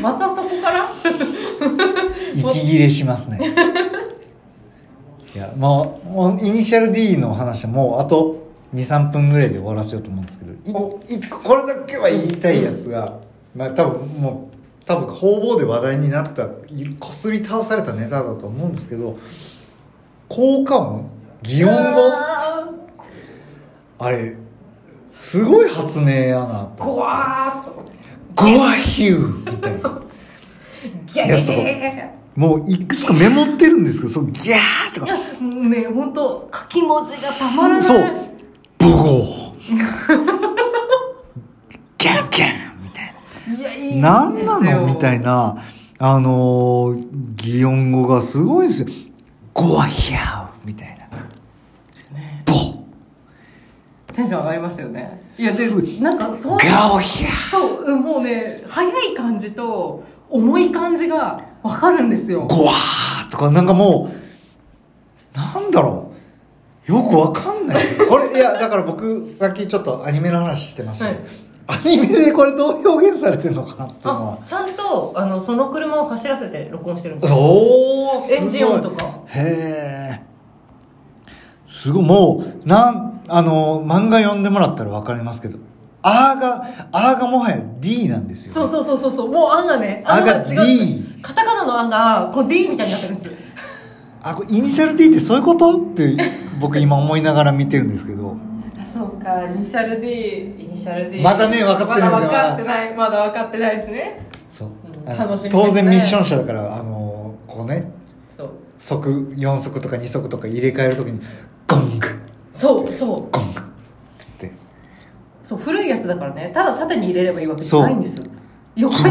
またそこから？息切れしますね。いやもうもうイニシャル D の話はもうあと23分ぐらいで終わらせようと思うんですけど一個これだけは言いたいやつが、まあ多分もう多分方々で話題になったこすり倒されたネタだと思うんですけど効果音？擬音語？ああれすごい発明やなとーゴワーっとゴワヒューみたいな。ギャいやそう。ーもういくつかメモってるんですけどそうギャーとか。ね本当書き文字がたまらない。そう。ブゴー。キャンキャンみたいいやいいな何なのみたいな。なあのー、擬音語がすごいですよ。ゴワヒャーみたいな。ボ。テンション上がりますよねいやでなんかそう。ガオヒャー。そううんもうね早い感じと重い感じがわかるんですよ。ゴワーとかなんかもうなんだろう。よくわかんないですよ。これいやだから僕さっきちょっとアニメの話してましたけど、アニメでこれどう表現されてるのかなっていうのは。あちゃんとあのその車を走らせて録音してるんですよ。おおすごい。エンジン音とか。へえすごいもうなんあの漫画読んでもらったら分かりますけど「あ」が「あ」がもはや D なんですよ、そうそうそうそうそう。もう「あ」がねあが違う。D カタカナの「あ」がこう D みたいになってるんです。よあこれイニシャル D ってそういうこと？って僕今思いながら見てるんですけど。あそうか。イニシャル D イニシャル D またね分かってるんですよ。まだ分かってない。まだ分かってないですね。そう、楽しみですね。当然ミッション車だからあのこうねそう。速4速とか2速とか入れ替えるときにゴングそうそう。ゴングって言って。そう古いやつだからね。ただ縦に入れればいいわけじゃないんですよ。横に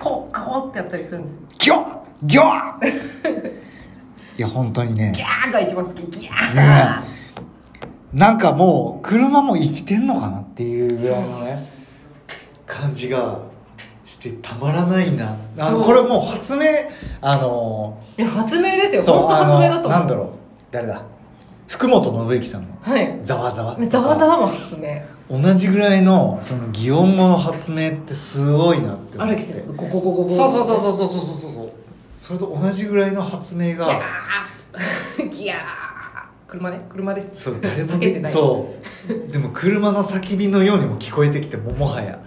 こうこうってやったりするんですよ。ギョッギョッ。いや本当にね。ギャーが一番好き。ギャー、ねなんかもう車も生きてんのかなっていうぐらいのね感じがしてたまらないな。あのこれもう発明あのいや発明ですよ。本当発明だと思う。なんだろう。誰だ？福本信之さんのはい「ざわざわ」ざわざわも発明。同じぐらいのその擬音語の発明ってすごいなって思って。荒木先生ゴゴゴゴゴそうそうそうそうそうそうそうそう。それと同じぐらいの発明が。ギャー。ギャー。車ね車です。そう誰も叫んでない。ねそう。でも車の叫びのようにも聞こえてきてももはや。っ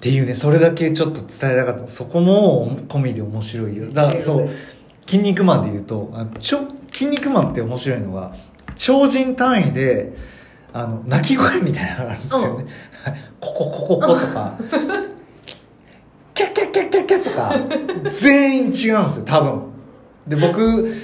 ていうねそれだけちょっと伝えたかった。そこも込みで面白いよ。だからそう「筋肉マン」で言うとあちょ筋肉マンって面白いのが超人単位であの鳴き声みたいなのがあるんですよね、こここここことか。キャッキャッキャッキャッキャッとか全員違うんですよ多分。で僕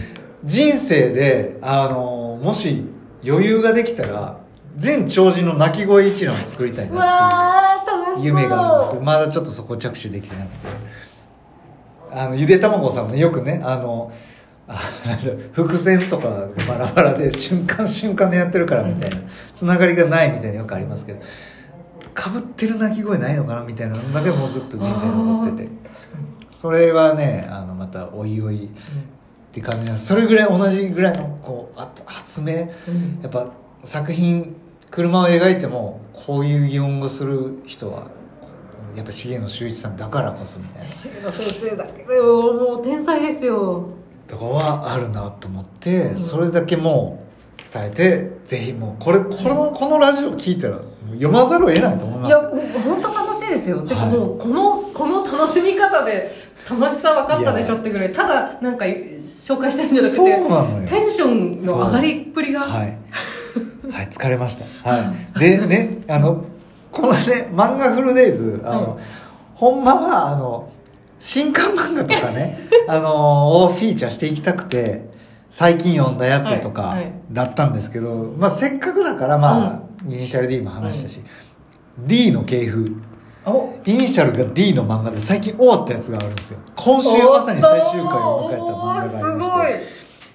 人生であのもし余裕ができたら全超人の鳴き声一覧を作りたいうなっていう。夢があるんですけどまだちょっとそこ着手できてなくて。あのゆで卵さんもねよくねあの 伏線とかバラバラで瞬間瞬間でやってるからみたいなつながりがないみたいなよくありますけどかぶってる鳴き声ないのかなみたいなのだけもうずっと人生残ってて。それはねあのまたおいおいって感じなんです。それぐらい同じぐらいのこうあ発明。やうん。っぱ作品車を描いてもこういう擬音語する人はやっぱ重野修一さんだからこそみたいな。石野先生だけどもう天才ですよとかはあるなと思って、それだけもう伝えてぜひもうこれこのこのラジオ聞いたら読まざるを得ないと思います。いや本当楽しいですよ、てかはい。もうこのこの楽しみ方で楽しさ分かったでしょってぐらいただなんか紹介したいんじゃなくてそうなのよ。テンションの上がりっぷりが、はい、はい、疲れました。はい。でねあのこのね漫画フルデイズあの、はい。ほんまはあの新刊漫画とかね あのをフィーチャーしていきたくて最近読んだやつとかはいはい。だったんですけど、まあ、せっかくだからまあ、イニシャル D も話したし、D の系譜。お。イニシャルが D の漫画で最近終わったやつがあるんですよ。今週まさに最終回を迎えた漫画がありまして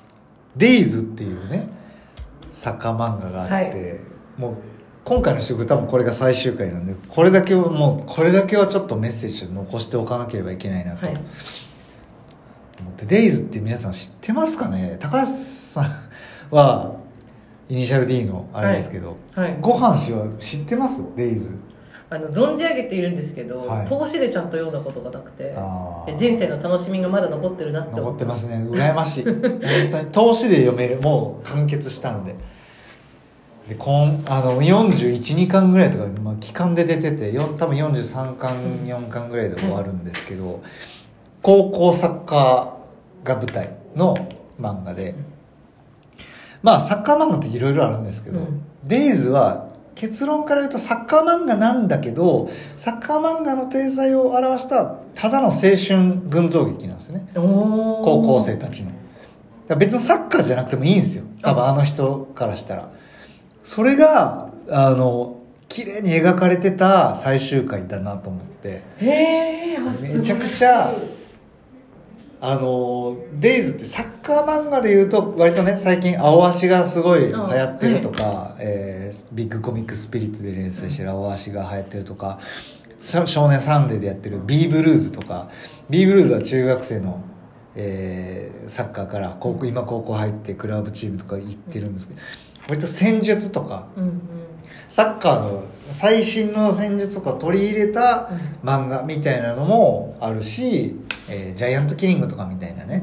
「デイズっていうね作家漫画があって、もう今回の収録多分これが最終回なんでこれだけはもうこれだけはちょっとメッセージを残しておかなければいけないなとはい。思って「デイズって皆さん知ってますかね？高橋さんはイニシャル D のあれですけど、はい。ご飯氏は知ってます？デイズ。あの存じ上げているんですけど、はい。投資でちゃんと読んだことがなくて人生の楽しみがまだ残ってるなって残思ってますね。羨ましい。本当に投資で読める。もう完結したんででこんあの412巻ぐらいとか、まあ、期間で出てて多分43巻4巻ぐらいで終わるんですけど、高校サッカーが舞台の漫画でまあサッカー漫画っていろいろあるんですけど、うん。デイズは結論から言うとサッカー漫画なんだけどサッカー漫画の体裁を表したただの青春群像劇なんですね。高高校生たちの。別にサッカーじゃなくてもいいんですよ。多分あの人からしたらそれがあの綺麗に描かれてた最終回だなと思って。へえめちゃくちゃあのデイズってサッカー漫画で言うと割とね最近青足がすごい流行ってるとか、えービッグコミックスピリッツで連載してる青足が流行ってるとか、さ少年サンデーでやってる B ブルーズとか B ブルーズは中学生の、えーサッカーから高校今高校入ってクラブチームとか行ってるんですけど割と戦術とかうんうん。サッカーの最新の戦術とか取り入れた漫画みたいなのもあるし、えージャイアントキリングとかみたいなね。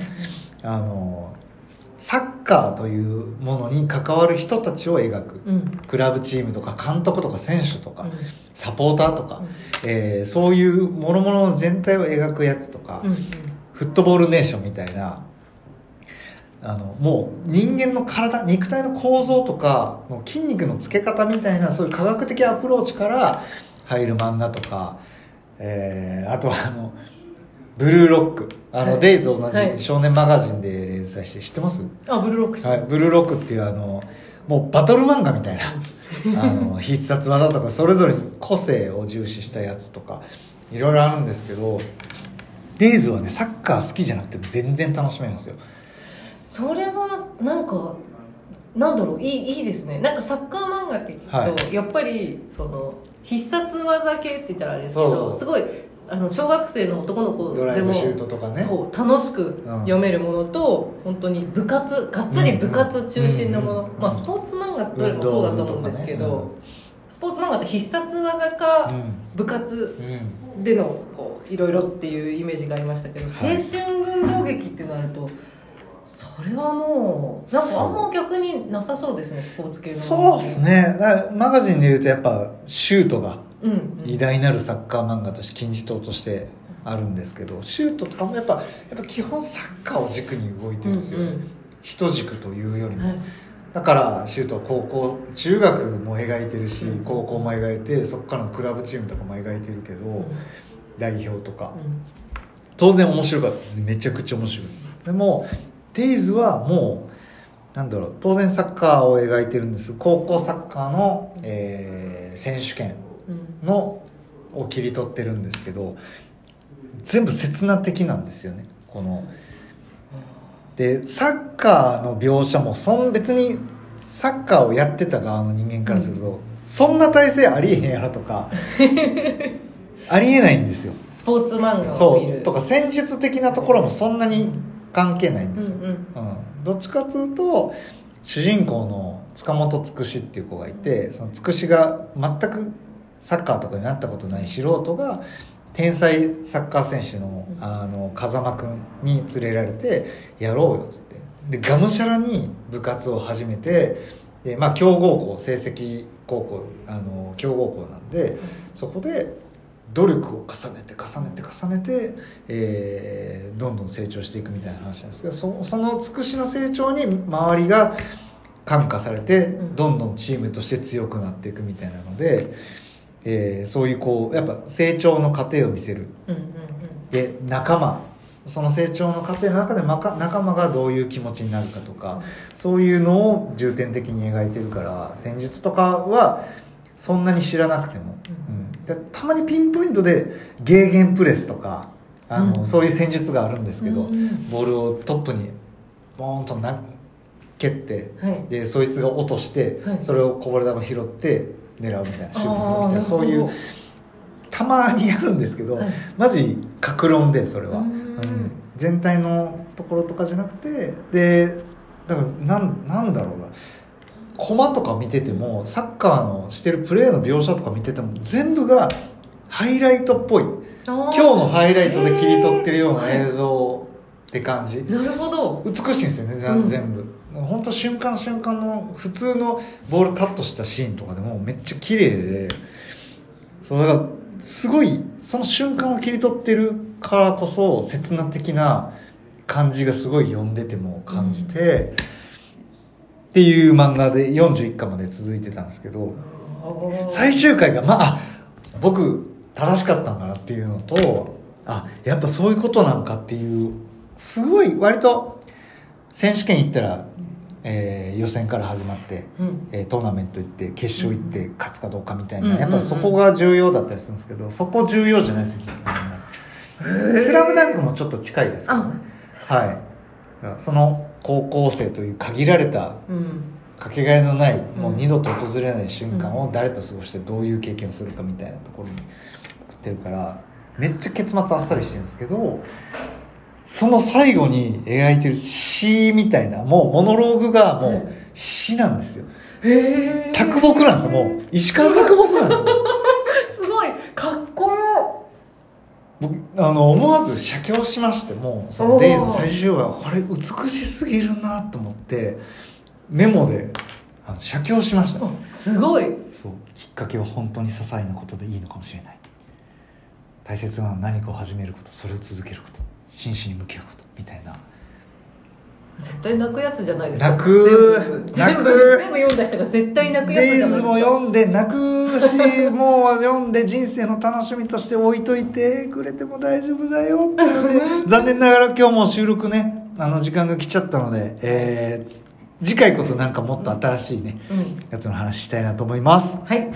あのサッカーというものに関わる人たちを描く。うん。クラブチームとか監督とか選手とか、うん。サポーターとか、えーそういう諸々の全体を描くやつとか、うんうん。フットボールネーションみたいなあのもう人間の体肉体の構造とかの筋肉のつけ方みたいなそういう科学的アプローチから入る漫画とか、えーあとはあのブルーロック。あの、はい。デイズ同はい。じ少年マガジンで連載して知ってます、あブルーロック。しはい、ブルーロックっていうあのもうバトル漫画みたいな。あの必殺技とかそれぞれに個性を重視したやつとかいろいろあるんですけどデイズはねサッカー好きじゃなくても全然楽しめるんですよそれはなんかなんだろういいいいですね。なんかサッカー漫画って聞くと、はい。やっぱりその必殺技系って言ったらあれですけどすごいあの小学生の男の子でもドライブシュートとかね。そう楽しく読めるものと、本当に部活がっつり部活中心のもの、うんうんまあ、スポーツ漫画どれもそうだと思うんですけど、運動部とかね。スポーツ漫画って必殺技かうん。部活うん。でのこういろいろっていうイメージがありましたけど、はい。青春群像劇ってなるとそれはもうなんかあんま逆になさそうですねスポーツ系の。そうっすね。マガジンでいうとやっぱシュートが偉大なるサッカー漫画として金字塔としてあるんですけどシュートとかもやっぱやっぱ基本サッカーを軸に動いてるんですよ、うんうん。人軸というよりも、はい。だからシュートは高校中学も描いてるしうん高校も描いてそこからのクラブチームとかも描いてるけど、うん。代表とか。うん。当然面白かった。ですめちゃくちゃ面白い。でもデイズはもうなんだろう当然サッカーを描いてるんです。高校サッカーの、えー選手権うんのを切り取ってるんですけど全部刹那的なんですよね。このでサッカーの描写もそん別にサッカーをやってた側の人間からすると、そんな体制ありえへんやろとか ありえないんですよ。スポーツ漫画をそう。とか戦術的なところもそんなに関係ないんですよ、うんうん。うん。どっちかというと主人公の塚本つくしっていう子がいてそのつくしが全くサッカーとかになったことない素人が天才サッカー選手のうん。あの風間くんに連れられてやろうよっつって。でがむしゃらに部活を始めてで、まあ、強豪校成績高校あの強豪校なんでそこで努力を重ねて重ねて重ねて、えーどんどん成長していくみたいな話なんですけどそそのつくしの成長に周りが感化されてうん。どんどんチームとして強くなっていくみたいなので、えーそういうこうやっぱ成長の過程を見せる。うんうんで仲間。その成長の過程の中で仲間がどういう気持ちになるかとかそういうのを重点的に描いてるから戦術とかはそんなに知らなくても、うん、でたまにピンポイントでゲーゲンプレスとかあの、うん。そういう戦術があるんですけど、うんうんボールをトップにボーンとな蹴ってはい。でそいつが落として、はい。それをこぼれ球拾って狙うみたいなシュートするみたいなそういうたまにやるんですけど、はい。マジ格論でそれは、うん。うん。全体のところとかじゃなくてでだからなんなんだろうなコマとか見ててもサッカーのしてるプレーの描写とか見てても全部がハイライトっぽい。今今日のハイライトで切り取ってるような映像って感じ。なるほど。美しいんですよね、うん。全部。本当瞬間瞬間の普通のボールカットしたシーンとかでもめっちゃ綺麗でそうだからすごいその瞬間を切り取ってるからこそ刹那的な感じがすごい読んでても感じて、っていう漫画で41巻まで続いてたんですけど最終回がまあ僕正しかったんだなっていうのとあやっぱそういうことなんかっていうすごい割と選手権行ったら、えー予選から始まって、うん。えートーナメント行って決勝行って勝つかどうかみたいな、やっぱそこが重要だったりするんですけどそこ重要じゃないですスラムダンクもちょっと近いですけどね。はいその高校生という限られたうん。かけがえのない、もううん。二度と訪れない瞬間を誰と過ごしてどういう経験をするかみたいなところに送ってるからめっちゃ結末あっさりしてるんですけどその最後に描いてる詩みたいなもうモノローグがもうう詩なんですよ。卓木なんですよもう。石川卓木なんですよすごいかっこよ僕あの思わず写経しましてもうその「デイズ最終話これ美しすぎるなと思ってメモであの写経しました。あすごい。そう。きっかけは本当に些細なことでいいのかもしれない。大切なのは何かを始めることそれを続けること真摯に向き合うことみたいな絶対泣くやつじゃないですか。泣く全部泣く全部読んだ人が絶対泣くやつデイじゃないズも読んで泣くしもう読んで人生の楽しみとして置いといてくれても大丈夫だよっていうので 残念ながら今日も収録ねあの時間が来ちゃったので、えー次回こそなんかもっと新しいねうん。やつの話したいなと思います。はい